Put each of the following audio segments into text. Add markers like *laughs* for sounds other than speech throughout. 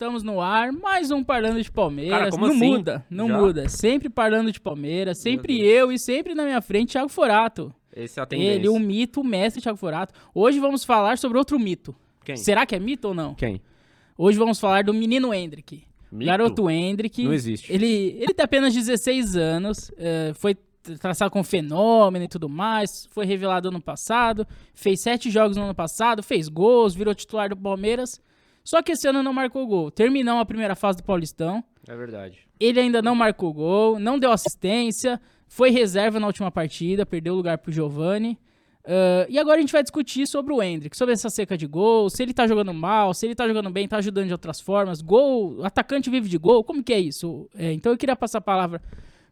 Estamos no ar, mais um Parlando de Palmeiras. Cara, não assim? muda, não Já? muda. Sempre Parlando de Palmeiras, sempre eu e sempre na minha frente Thiago Forato. Esse é a tendência. Ele, o mito, o mestre Thiago Forato. Hoje vamos falar sobre outro mito. Quem? Será que é mito ou não? Quem? Hoje vamos falar do menino Hendrick. Mito? Garoto Hendrick. Não existe. Ele, ele tem apenas 16 anos, eh, foi traçado com fenômeno e tudo mais, foi revelado ano passado, fez sete jogos no ano passado, fez gols, virou titular do Palmeiras. Só que esse ano não marcou gol. Terminou a primeira fase do Paulistão. É verdade. Ele ainda não marcou gol, não deu assistência, foi reserva na última partida, perdeu o lugar pro Giovani. Ah, e agora a gente vai discutir sobre o Hendrick, sobre essa seca de gol, se ele tá jogando mal, se ele tá jogando bem, tá ajudando de outras formas. Gol, atacante vive de gol, como que é isso? É, então eu queria passar a palavra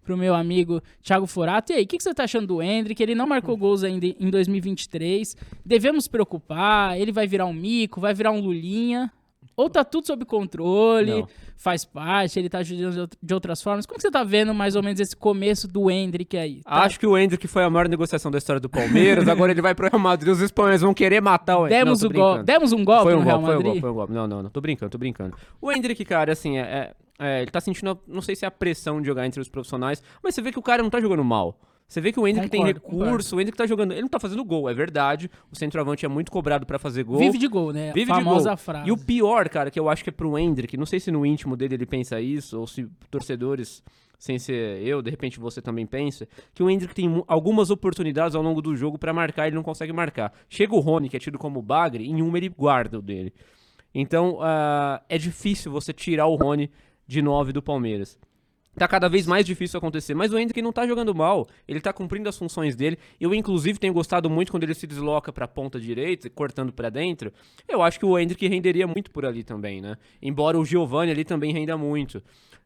pro meu amigo Thiago Forato. E aí, o que, que você tá achando do Hendrick? Ele não marcou gols ainda em 2023. Devemos preocupar? Ele vai virar um mico, vai virar um lulinha? Ou tá tudo sob controle, Não. faz parte, ele tá ajudando de out- de outras formas. Como que você tá vendo mais ou menos esse começo do Hendrick aí? Tá- Acho que o Hendrick foi a maior negociação da história do Palmeiras. *laughs* agora ele vai pro Real Madrid. Os espanhóis vão querer matar o Hendrick. Demos, Não, o gol, demos um golpe Foi no um Real golpe, foi um Madrid? golpe, foi um golpe. Não, não, não. Tô brincando, tô brincando. O Hendrick, cara, assim, é, é- é, ele tá sentindo, não sei se é a pressão de jogar entre os profissionais, mas você vê que o cara não tá jogando mal. Você vê que o Hendrick tem Concordo, recurso, o Hendrick tá jogando. Ele não tá fazendo gol, é verdade. O centroavante é muito cobrado pra fazer gol. Vive de gol, né? Vive a de famosa gol. frase. E o pior, cara, que eu acho que é pro Hendrick, não sei se no íntimo dele ele pensa isso, ou se torcedores, sem ser eu, de repente você também pensa, que o Hendrick tem algumas oportunidades ao longo do jogo pra marcar e ele não consegue marcar. Chega o Rony, que é tido como bagre, em uma ele guarda o dele. Então, ah, é difícil você tirar o Rony de 9 do Palmeiras. Tá cada vez mais difícil acontecer, mas o Hendrick não tá jogando mal, ele tá cumprindo as funções dele. Eu, inclusive, tenho gostado muito quando ele se desloca pra ponta direita, cortando pra dentro. Eu acho que o Hendrick renderia muito por ali também, né? Embora o Giovani ali também renda muito.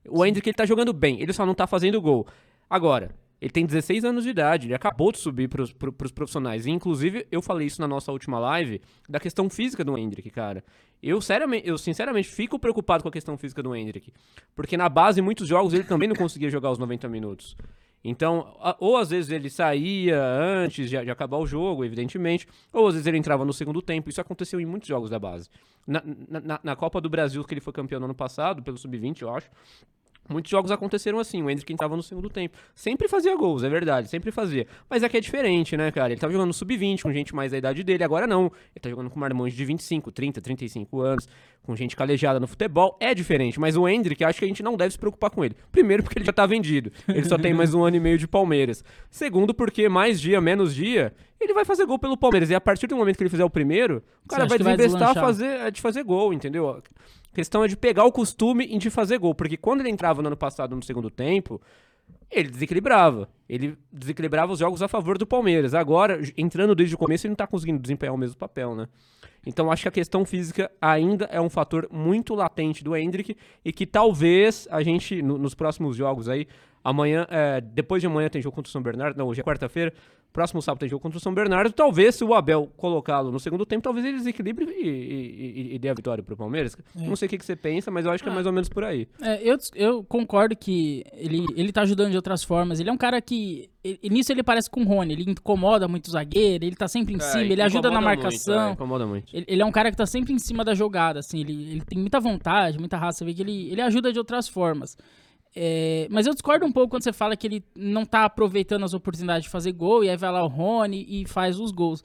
O Hendrick, ele tá jogando bem, ele só não tá fazendo gol. Agora, ele tem 16 anos de idade, ele acabou de subir pro, pros profissionais. E, inclusive, eu falei isso na nossa última live, da questão física do Hendrick, cara. Eu, seriamente, eu sinceramente fico preocupado com a questão física do Hendrick. Porque na base, em muitos jogos, ele também não conseguia jogar os 90 minutos. Então, ou às vezes ele saía antes de, de acabar o jogo, evidentemente, ou às vezes ele entrava no segundo tempo. Isso aconteceu em muitos jogos da base. Na- na- na Copa do Brasil, que ele foi campeão no ano passado, pelo Sub-20, eu acho, Muitos jogos aconteceram assim, o Hendrick entrava no segundo tempo. Sempre fazia gols, é verdade, sempre fazia. Mas aqui é diferente, né, cara? Ele tava jogando no sub-20, com gente mais da idade dele, agora não. Ele tá jogando com marmões de 25, 30, 35 anos, com gente calejada no futebol, é diferente. Mas o Hendrick, acho que a gente não deve se preocupar com ele. Primeiro, porque ele já tá vendido. Ele só tem mais um ano e meio de Palmeiras. Segundo, porque mais dia, menos dia, ele vai fazer gol pelo Palmeiras. E a partir do momento que ele fizer o primeiro, o cara vai vai desinvestar a deslanchar? fazer, de fazer gol, entendeu? A questão é de pegar o costume e de fazer gol, porque quando ele entrava no ano passado no segundo tempo, ele desequilibrava. Ele desequilibrava os jogos a favor do Palmeiras. Agora, entrando desde o começo, ele não tá conseguindo desempenhar o mesmo papel, né? Então acho que a questão física ainda é um fator muito latente do Hendrick e que talvez a gente, no- nos próximos jogos aí, amanhã, é, depois de amanhã tem jogo contra o São Bernardo, não, hoje é quarta-feira, próximo sábado tem jogo contra o São Bernardo, talvez se o Abel colocá-lo no segundo tempo, talvez ele desequilibre e, e- e- e dê a vitória pro Palmeiras. Não sei o que, que você pensa, mas eu acho que é mais ou menos por aí. É, eu, eu concordo que ele, ele tá ajudando de outras formas. Ele é um cara que. nisso ele parece com o Rony. Ele incomoda muito o zagueiro, ele tá sempre em cima, ele ajuda na muito, marcação. é, incomoda muito. Ele, ele é um cara que tá sempre em cima da jogada, assim, ele, ele tem muita vontade, muita raça, você vê que ele, ele ajuda de outras formas. É, mas eu discordo um pouco quando você fala que ele não tá aproveitando as oportunidades de fazer gol, e aí vai lá o Rony e faz os gols.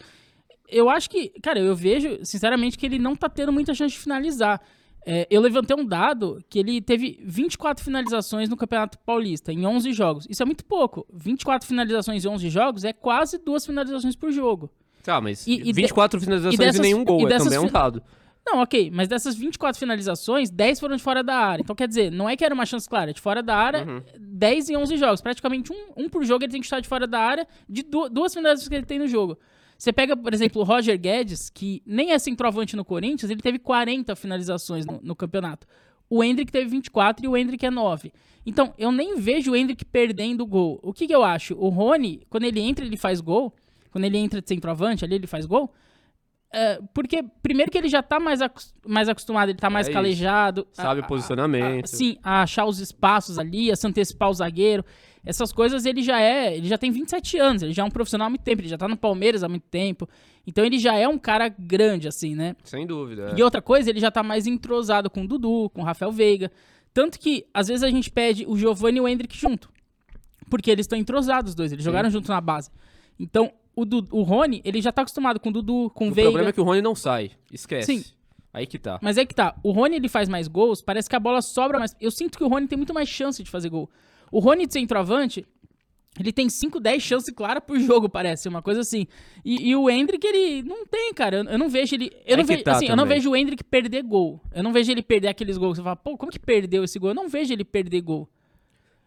Eu acho que, cara, eu vejo, sinceramente, que ele não tá tendo muita chance de finalizar. É, eu levantei um dado que ele teve 24 finalizações no Campeonato Paulista, em 11 jogos. Isso é muito pouco. 24 finalizações em 11 jogos é quase duas finalizações por jogo. Tá, mas E- e de- 24 finalizações e, dessas- nenhum gol, e é também um fi- dado. Não, ok, mas dessas 24 finalizações, 10 foram de fora da área. Então, quer dizer, não é que era uma chance clara, é de fora da área, Uhum. 10 em 11 jogos. Praticamente um, um por jogo ele tem que estar de fora da área, de du- duas finalizações que ele tem no jogo. Você pega, por exemplo, o Roger Guedes, que nem é centroavante no Corinthians, ele teve 40 finalizações no, no campeonato. O Hendrick teve 24 e o Hendrick é 9. Então, eu nem vejo o Hendrick perdendo gol. O que, que eu acho? O Rony, quando ele entra, ele faz gol. Quando ele entra de centroavante ali, ele faz gol é, porque, primeiro que ele já tá mais, mais acostumado, ele tá mais É isso. calejado. Sabe a- o posicionamento. a- a- sim, a achar os espaços ali, a se antecipar o zagueiro. Essas coisas ele já é. Ele já tem 27 anos, ele já é um profissional há muito tempo, ele já tá no Palmeiras há muito tempo. Então ele já é um cara grande, assim, né? Sem dúvida. é. E outra coisa, ele já tá mais entrosado com o Dudu, com o Rafael Veiga. Tanto que, às vezes, a gente pede o Giovanni e o Hendrick junto. Porque eles estão entrosados, os dois. Eles jogaram junto na base. Então, o, Du- o Rony, ele já tá acostumado com o Dudu, com o O Veiga. problema é que o Rony não sai. Esquece. Sim. Aí que tá. Mas é que tá. O Rony, ele faz mais gols, parece que a bola sobra mais. Eu sinto que o Rony tem muito mais chance de fazer gol. O Rony de centroavante, ele tem 5, 10 chances claras por jogo, parece, uma coisa assim. E, e o Hendrick, ele não tem, cara. Eu, eu não vejo ele. Eu, não, vejo, tá assim, eu não vejo o Hendrick perder gol. Eu não vejo ele perder aqueles gols você fala, pô, como que perdeu esse gol? Eu não vejo ele perder gol.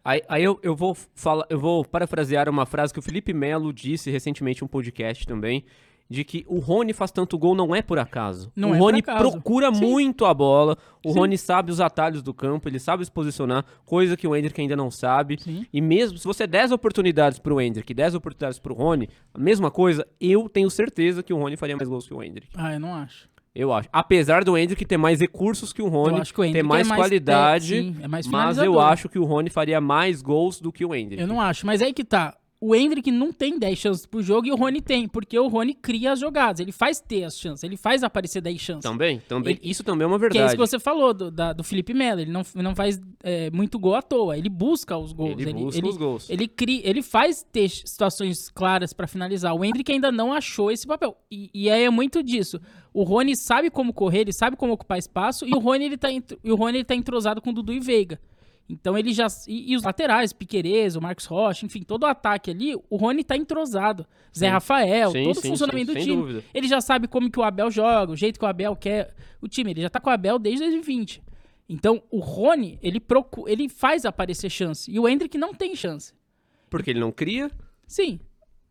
Aí, aí eu, eu vou falar, eu vou parafrasear uma frase que o Felipe Melo disse recentemente em um podcast também, de que o Rony faz tanto gol não é por acaso. Não o é Rony procura Sim. muito a bola, o Sim. Rony sabe os atalhos do campo, ele sabe se posicionar, coisa que o Hendrick ainda não sabe. Sim. E mesmo se você der 10 oportunidades pro Hendrick e 10 oportunidades pro Rony, a mesma coisa, eu tenho certeza que o Rony faria mais gols que o Hendrick. Ah, eu não acho. Eu acho. Apesar do Hendrick ter mais recursos que o Rony, que o ter Hendrick mais, é mais qualidade, é, sim, é mais mas eu acho que o Rony faria mais gols do que o Hendrick. Eu não acho, mas aí que tá. O Hendrick não tem 10 chances por jogo e o Rony tem, porque o Rony cria as jogadas, ele faz ter as chances, ele faz aparecer 10 chances. Também, também. Ele- isso também é uma que é verdade. isso que você falou do, da- do Felipe Melo, ele não, não faz é, muito gol à toa, ele busca os gols, Ele busca ele, os gols. ele cria, ele faz ter situações claras pra finalizar. O Hendrick ainda não achou esse papel. E, e aí é muito disso. O Rony sabe como correr, ele sabe como ocupar espaço e o Rony ele tá, e o Rony ele tá entrosado com o Dudu e Veiga. Então ele já. E, e os laterais, Piquerez, o Marcos Rocha, enfim, todo o ataque ali, o Rony tá entrosado. Zé Sim. Rafael, Sim, todo o sim, funcionamento sim, do time. dúvida. Ele já sabe como que o Abel joga, o jeito que o Abel quer o time. Ele já tá com o Abel desde 2020. Então, o Rony, ele, procu ele faz aparecer chance. E o Hendrick não tem chance. Porque ele não cria, Sim.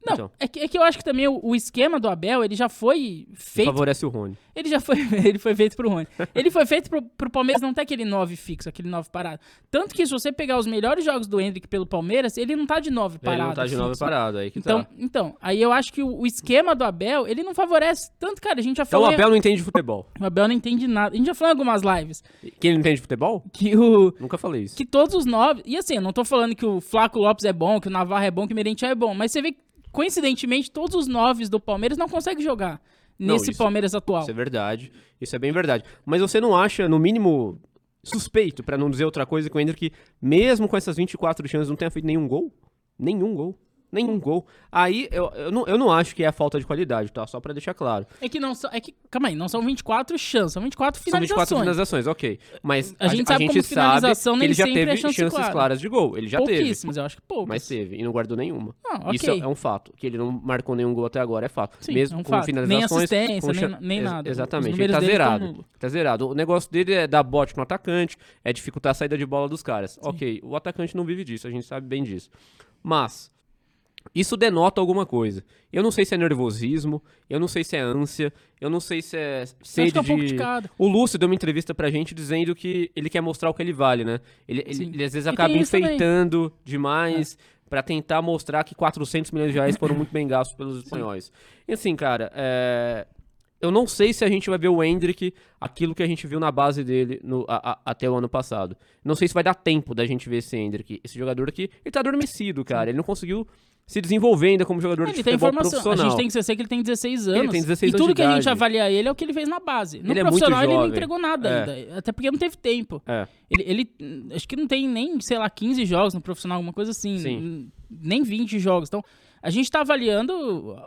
Não, Então. é, que, é que eu acho que também o, o esquema do Abel, ele já foi feito. favorece o Rony. Ele já foi, *laughs* ele foi feito pro Rony. Ele foi feito pro, pro Palmeiras não ter aquele 9 fixo, aquele 9 parado. Tanto que se você pegar os melhores jogos do Hendrick pelo Palmeiras, ele não tá de 9 parado. ele não tá de nove fixo. parado, aí que Então, tá. então, aí eu acho que o, o esquema do Abel, ele não favorece tanto, cara. A gente já Então falou. o Abel não entende de futebol. O Abel não entende nada. A gente já falou em algumas lives Que ele não entende de futebol? que o. Nunca falei isso. Que todos os nove. E assim, eu não tô falando que o Flaco Lopes é bom, que o Navarro é bom, que o Merentiel é bom. Mas você vê que, coincidentemente, todos os noves do Palmeiras não conseguem jogar Não, nesse isso- Palmeiras atual. Isso é verdade. Isso é bem verdade. Mas você não acha, no mínimo, suspeito, pra não dizer outra coisa, que o Hendrick, mesmo com essas 24 chances, não tenha feito nenhum gol? Nenhum gol. Nenhum gol. Aí, eu, eu, não, eu não acho que é a falta de qualidade, tá? Só pra deixar claro. É que não são. É que, calma aí, não são 24 chances, são 24 São finalizações. 24 finalizações, ok. Mas A gente sabe como finalização que nem ele já é teve chance chances clara. claras de gol. Ele já teve. Pouquíssimas, eu acho que poucas. Mas teve, e não guardou nenhuma. Não, ok. Isso é um fato. Que ele não marcou nenhum gol até agora é fato. Sim, Mesmo é um com fato. Nem finalizações. assistência, com nem- nem Ex- nada. Os Exatamente. Ele tá zerado. Tá zerado. O negócio dele é dar bote no atacante, é dificultar a saída de bola dos caras. Ok, o atacante não vive disso, a gente sabe bem disso. Mas. Isso denota alguma coisa. Eu não sei se é nervosismo, eu não sei se é ânsia, eu não sei se é acho sede que é um pouco de... de cada. O Lúcio deu uma entrevista pra gente dizendo que ele quer mostrar o que ele vale, né? Ele, ele, Sim. ele às vezes acaba isso também. enfeitando demais pra tentar mostrar que 400 milhões de reais foram muito bem gastos pelos espanhóis. E assim, cara, é, eu não sei se a gente vai ver o Hendrick, aquilo que a gente viu na base dele no- a- a- até o ano passado. Não sei se vai dar tempo da gente ver esse Hendrick. Esse jogador aqui, ele tá adormecido, cara. Ele não conseguiu se desenvolver ainda como jogador de Ele tem futebol informação. A profissional. gente tem que esquecer que ele tem 16 anos. tem 16 e tudo de que a gente avalia ele é o que ele fez na base. No Ele é profissional ele não entregou nada É. ainda. Até porque não teve tempo. É. Ele, ele, acho que não tem nem, sei lá, 15 jogos no profissional, alguma coisa assim. Sim. Nem 20 jogos. Então, a gente tá avaliando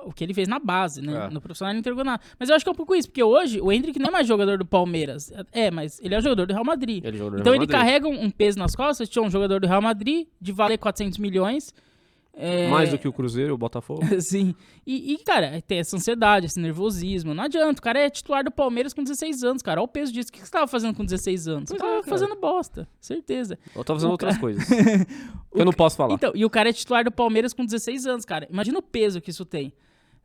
o que ele fez na base, né? É. No profissional ele não entregou nada. Mas eu acho que é um pouco isso, porque hoje o Hendrick não é mais jogador do Palmeiras. É, mas ele é jogador do Real Madrid. Ele é Então ele Madrid. carrega um um peso nas costas, tinha um jogador do Real Madrid, de valer 400 milhões. É, Mais do que o Cruzeiro o Botafogo. *laughs* Sim. E, e, cara, tem essa ansiedade, esse nervosismo. Não adianta. O cara é titular do Palmeiras com 16 anos, cara. Olha o peso disso. O que você tava fazendo com 16 anos? Você Pois é, tava cara. fazendo bosta. Certeza. Eu tô fazendo O outras cara- coisas. *laughs* que eu não posso falar. Então, e o cara é titular do Palmeiras com 16 anos, cara. Imagina o peso que isso tem.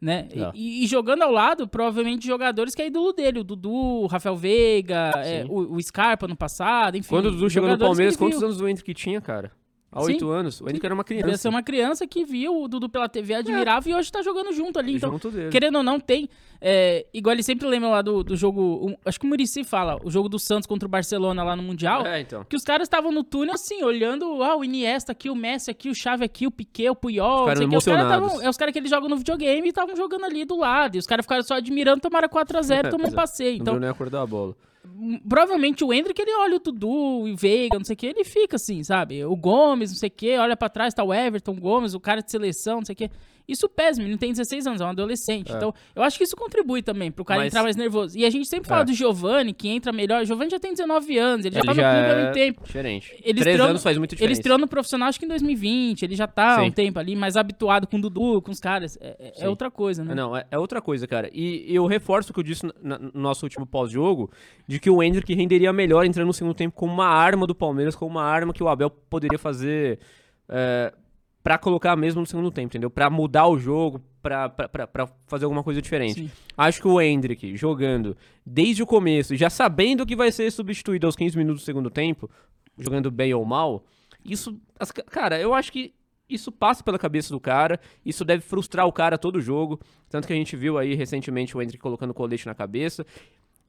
Né? É. E, e jogando ao lado, provavelmente, jogadores que é ídolo dele. O Dudu, o Rafael Veiga, é, o, o Scarpa no passado, enfim. Quando o Dudu chegou no que Palmeiras, quantos anos o Hendrick tinha, cara? Há oito anos. O Hendrick era uma criança. Devia ser uma criança que viu o Dudu pela TV, admirava e hoje tá jogando junto ali. Então, junto querendo ou não, tem. é, igual ele sempre lembra lá do, do jogo. o- acho que o Murici fala, o jogo do Santos contra o Barcelona lá no Mundial. É, então. Que os caras estavam no túnel assim, olhando, ah, o Iniesta aqui, o Messi aqui, o Chave aqui, o Piquet, o Puyol, não. Os caras emocionados. tavam- é os caras que eles jogam no videogame e estavam jogando ali do lado. E os caras ficaram só admirando, tomaram 4x0 *laughs* É, tomando pois é. passeio. Não Então, viu nem a cor da bola. Provavelmente o Hendrick, ele olha o Dudu, o Veiga, não sei o que, ele fica assim, sabe? O Gomes, não sei o que, olha pra trás, tá o Everton, o Gomes, o cara de seleção, não sei o que. Isso pesa, ele não tem 16 anos, é um adolescente. É. Então, eu acho que isso contribui também pro cara Mas- entrar mais nervoso. E a gente sempre fala É. do Giovani, que entra melhor. O Giovani já tem 19 anos, ele já Ele tá no já clube há é muito tempo. diferente. Ele Três anos no- faz muita Ele diferença. estreou no profissional acho que em 2020, ele já tá há um Sim. tempo ali, mais habituado com o Dudu, com os caras. É, é- é Sim. outra coisa, né? Não, é, é outra coisa, cara. E eu reforço o que eu disse no nosso último pós-jogo, de que o Hendrick renderia melhor entrando no segundo tempo como uma arma do Palmeiras, como uma arma que o Abel poderia fazer é, pra colocar mesmo no segundo tempo, entendeu? Pra mudar o jogo, pra fazer alguma coisa diferente. Sim. Acho que o Hendrick jogando desde o começo, já sabendo que vai ser substituído aos 15 minutos do segundo tempo, jogando bem ou mal, isso, cara, eu acho que isso passa pela cabeça do cara, isso deve frustrar o cara todo jogo, tanto que a gente viu aí recentemente o Hendrick colocando colete na cabeça.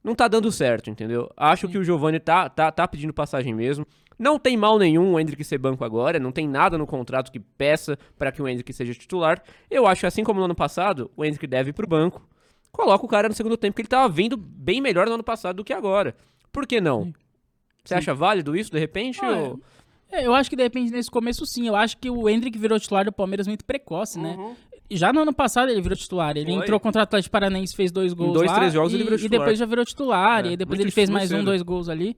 Não tá dando certo, entendeu? Acho que o Giovani tá, tá, tá pedindo passagem mesmo. Não tem mal nenhum o Hendrick ser banco agora, não tem nada no contrato que peça para que o Hendrick seja titular. Eu acho que assim como no ano passado, o Hendrick deve ir pro banco. Coloca o cara no segundo tempo, que ele tava vindo bem melhor no ano passado do que agora. Por que não? Sim. Você acha válido isso, de repente? Ah, ou- É, eu acho que de repente nesse começo sim. Eu acho que o Hendrick virou titular do Palmeiras muito precoce, né? Uhum. Já no ano passado ele virou titular. Ele Foi. entrou contra o Atlético Paranaense, fez dois gols dois, lá. três jogos e, ele virou E titular. depois já virou titular. É, e depois muito ele fez mais um, cedo. dois gols ali.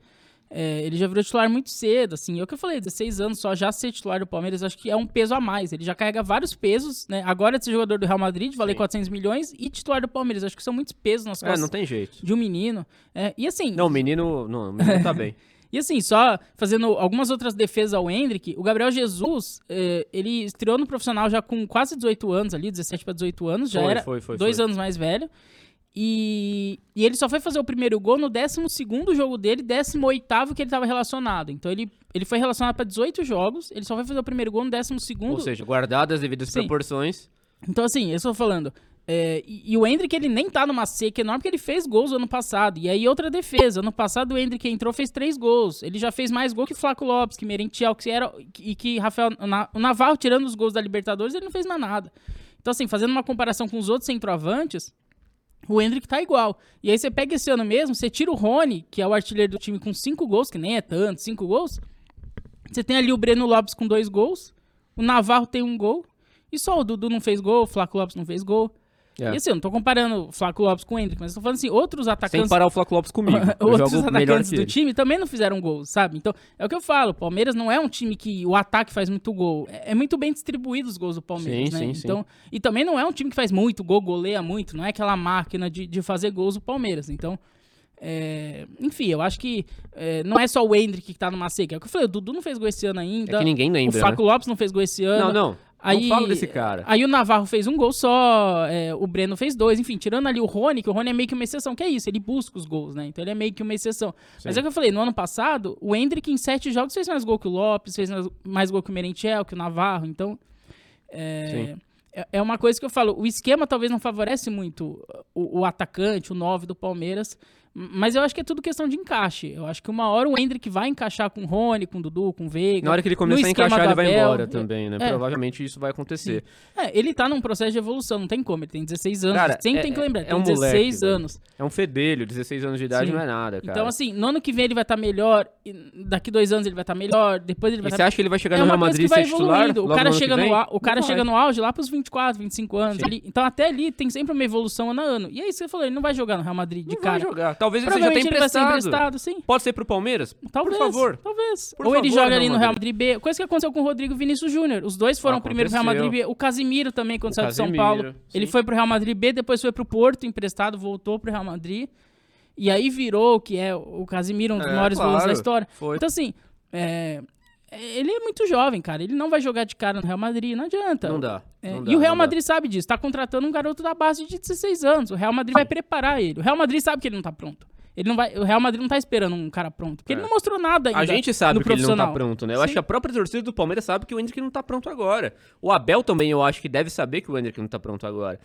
É, ele já virou titular muito cedo, assim. É o que eu falei, 16 anos só já ser titular do Palmeiras, acho que é um peso a mais. Ele já carrega vários pesos, né? Agora de ser jogador do Real Madrid, valer Sim. 400 milhões, e titular do Palmeiras. Acho que são muitos pesos nas É, costas não tem jeito. de um menino. É, e assim, Não, o menino, não, o menino tá *laughs* bem. E assim, só fazendo algumas outras defesas ao Hendrick, o Gabriel Jesus, eh, ele estreou no profissional já com quase 18 anos ali, 17 para 18 anos, já Foi, era foi, foi, dois anos mais velho. E, e ele só foi fazer o primeiro gol no 12 jogo dele, 18 que ele estava relacionado. Então ele, ele foi relacionado para 18 jogos, ele só foi fazer o primeiro gol no 12 Ou seja, guardadas as devidas Sim. proporções. então, assim, eu estou falando. É, e, o Hendrick, ele nem tá numa seca enorme, porque ele fez gols ano passado. E aí, outra defesa. Ano passado, o Hendrick entrou, fez três gols. Ele já fez mais gol que Flaco Lopes, que Merentiel, que era. E que Rafael. O Navarro, tirando os gols da Libertadores, ele não fez mais nada. Então, assim, fazendo uma comparação com os outros centroavantes, o Hendrick tá igual. E aí, você pega esse ano mesmo, você tira o Rony, que é o artilheiro do time com cinco gols, que nem é tanto, cinco gols. Você tem ali o Breno Lopes com dois gols. O Navarro tem um gol. E só o Dudu não fez gol, o Flaco Lopes não fez gol. É. E assim, eu não tô comparando o Flaco Lopes com o Hendrick, mas eu tô falando assim, outros Sem atacantes, parar o Flaco Lopes comigo. *laughs* Outros atacantes do ele. time também não fizeram gols, sabe? Então, é o que eu falo, o Palmeiras não é um time que o ataque faz muito gol. É, é muito bem distribuído os gols do Palmeiras, Sim, né? sim, sim. então, E também não é um time que faz muito gol, goleia muito, não é aquela máquina de, de fazer gols do Palmeiras. Então, é, enfim, eu acho que é, não é só o Hendrick que tá numa seca. É o que eu falei, o Dudu não fez gol esse ano ainda. É que ninguém o lembra, Flaco Lopes não fez gol esse né? ano. Não, não. Aí, não fala desse cara. Aí o Navarro fez um gol só, é, o Breno fez dois, enfim, tirando ali o Rony, que o Rony é meio que uma exceção, que é isso, ele busca os gols, né? Então ele é meio que uma exceção. Mas Sim. é o que eu falei, no ano passado, o Hendrick em sete jogos fez mais gol que o Lopes, fez mais, gol que o Merentiel, que o Navarro, então. É, é, é uma coisa que eu falo, o esquema talvez não favorece muito o, o atacante, o 9 do Palmeiras, mas eu acho que é tudo questão de encaixe. Eu acho que uma hora o Hendrick vai encaixar com o Rony, com o Dudu, com o Veiga. Na hora que ele começar a encaixar, ele vai embora também, né? É. Provavelmente isso vai acontecer. É, ele tá num processo de evolução, não tem como. Ele tem 16 anos. Cara, sempre é- tem que lembrar, é tem um 16 moleque, velho. anos. É um fedelho, 16 anos de idade Sim. não é nada, cara. Então, assim, no ano que vem ele vai estar melhor, e daqui dois anos ele vai estar melhor, depois ele vai e você estar. acha que ele vai chegar É no Real Madrid e ser titular? O cara, chega no, o cara Não chega vai. no auge lá pros 24, 25 anos. Sim. ali. Então, até ali tem sempre uma evolução ano a ano. E é isso que você falou, ele não vai jogar no Real Madrid de Não cara. vai jogar. Talvez ele seja até Provavelmente ele vai ser emprestado. emprestado, sim. Pode ser pro Palmeiras? Talvez. Por favor. Talvez. Por Ou ele favor, joga ali no Real Madrid B. Coisa que aconteceu com o Rodrigo Vinícius Júnior. Os dois foram primeiro pro Real Madrid. B. O Casimiro também, quando O saiu de São Paulo. Ele sim. foi pro Real Madrid B, depois foi pro Porto, emprestado, voltou pro Real Madrid. E aí virou, que é o Casimiro, um dos É, maiores claro. volantes da história. Foi. Então, assim, é, ele é muito jovem, cara. Ele não vai jogar de cara no Real Madrid, não adianta. Não dá. É, não dá, e o Real não dá. Madrid sabe disso, tá contratando um garoto da base de 16 anos. O Real Madrid vai preparar ele. O Real Madrid sabe que ele não tá pronto. Ele não vai, o Real Madrid não tá esperando um cara pronto, porque É. ele não mostrou nada ainda. A gente sabe que ele não tá pronto, né? Eu acho Sim. que a própria torcida do Palmeiras sabe que o Hendrick não tá pronto agora. O Abel também, eu acho que deve saber que o Hendrick não tá pronto agora.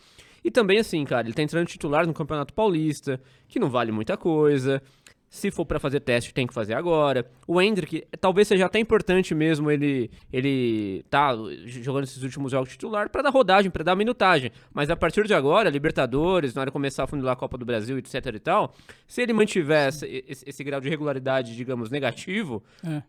E também, assim, cara, ele tá entrando titular no Campeonato Paulista, que não vale muita coisa. Se for pra fazer teste, tem que fazer agora. O Hendrick, talvez seja até importante mesmo ele ele tá jogando esses últimos jogos titular pra dar rodagem, pra dar minutagem. Mas a partir de agora, Libertadores, na hora de começar a funilar a Copa do Brasil, etc e tal, se ele mantiver esse, esse- esse grau de regularidade, digamos, negativo, É.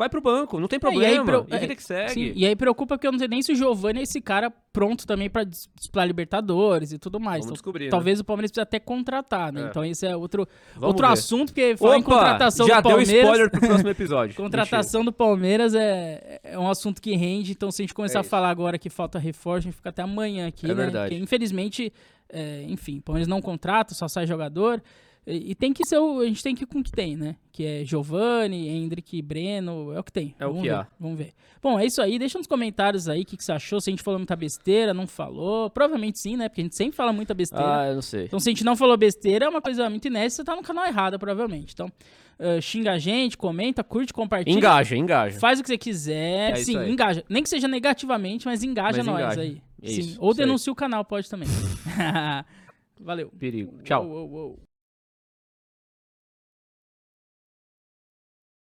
vai pro banco, não tem É, e aí problema. pro- E, vida que segue. Sim, e aí preocupa que eu não sei nem se o Giovanni é esse cara pronto também pra dis- disputar Libertadores e tudo mais. Vamos Então, descobrir, né? talvez o Palmeiras precise até contratar, né? É. Então esse é outro, Vamos outro ver. assunto, porque falar em contratação já do Palmeiras... deu spoiler pro próximo episódio. *laughs* Contratação do Palmeiras é, é um assunto que rende, então se a gente começar É a falar agora que falta reforço, a gente fica até amanhã aqui, É né? verdade. Porque, infelizmente, é, enfim, o Palmeiras não contrata, só sai jogador. E, tem que ser o. A gente tem que ir com o que tem, né? Que é Giovanni, Hendrick, Breno, é o que tem. É o vamos que ver, há. Vamos ver. Bom, é isso aí. Deixa nos comentários aí o que, que você achou. Se a gente falou muita besteira, não falou. Provavelmente sim, né? Porque a gente sempre fala muita besteira. Ah, eu não sei. Então, se a gente não falou besteira, é uma coisa muito inédita, você tá no canal errado, provavelmente. Então, eh, xinga a gente, comenta, curte, compartilha. Engaja, engaja. Faz o que você quiser. É isso Sim, aí. engaja. Nem que seja negativamente, mas engaja Mas nós engaja. aí. É Sim. isso, Ou isso aí. denuncia o canal, pode também. *laughs* *laughs* Valeu. Perigo. Tchau. Uou, uou, uou.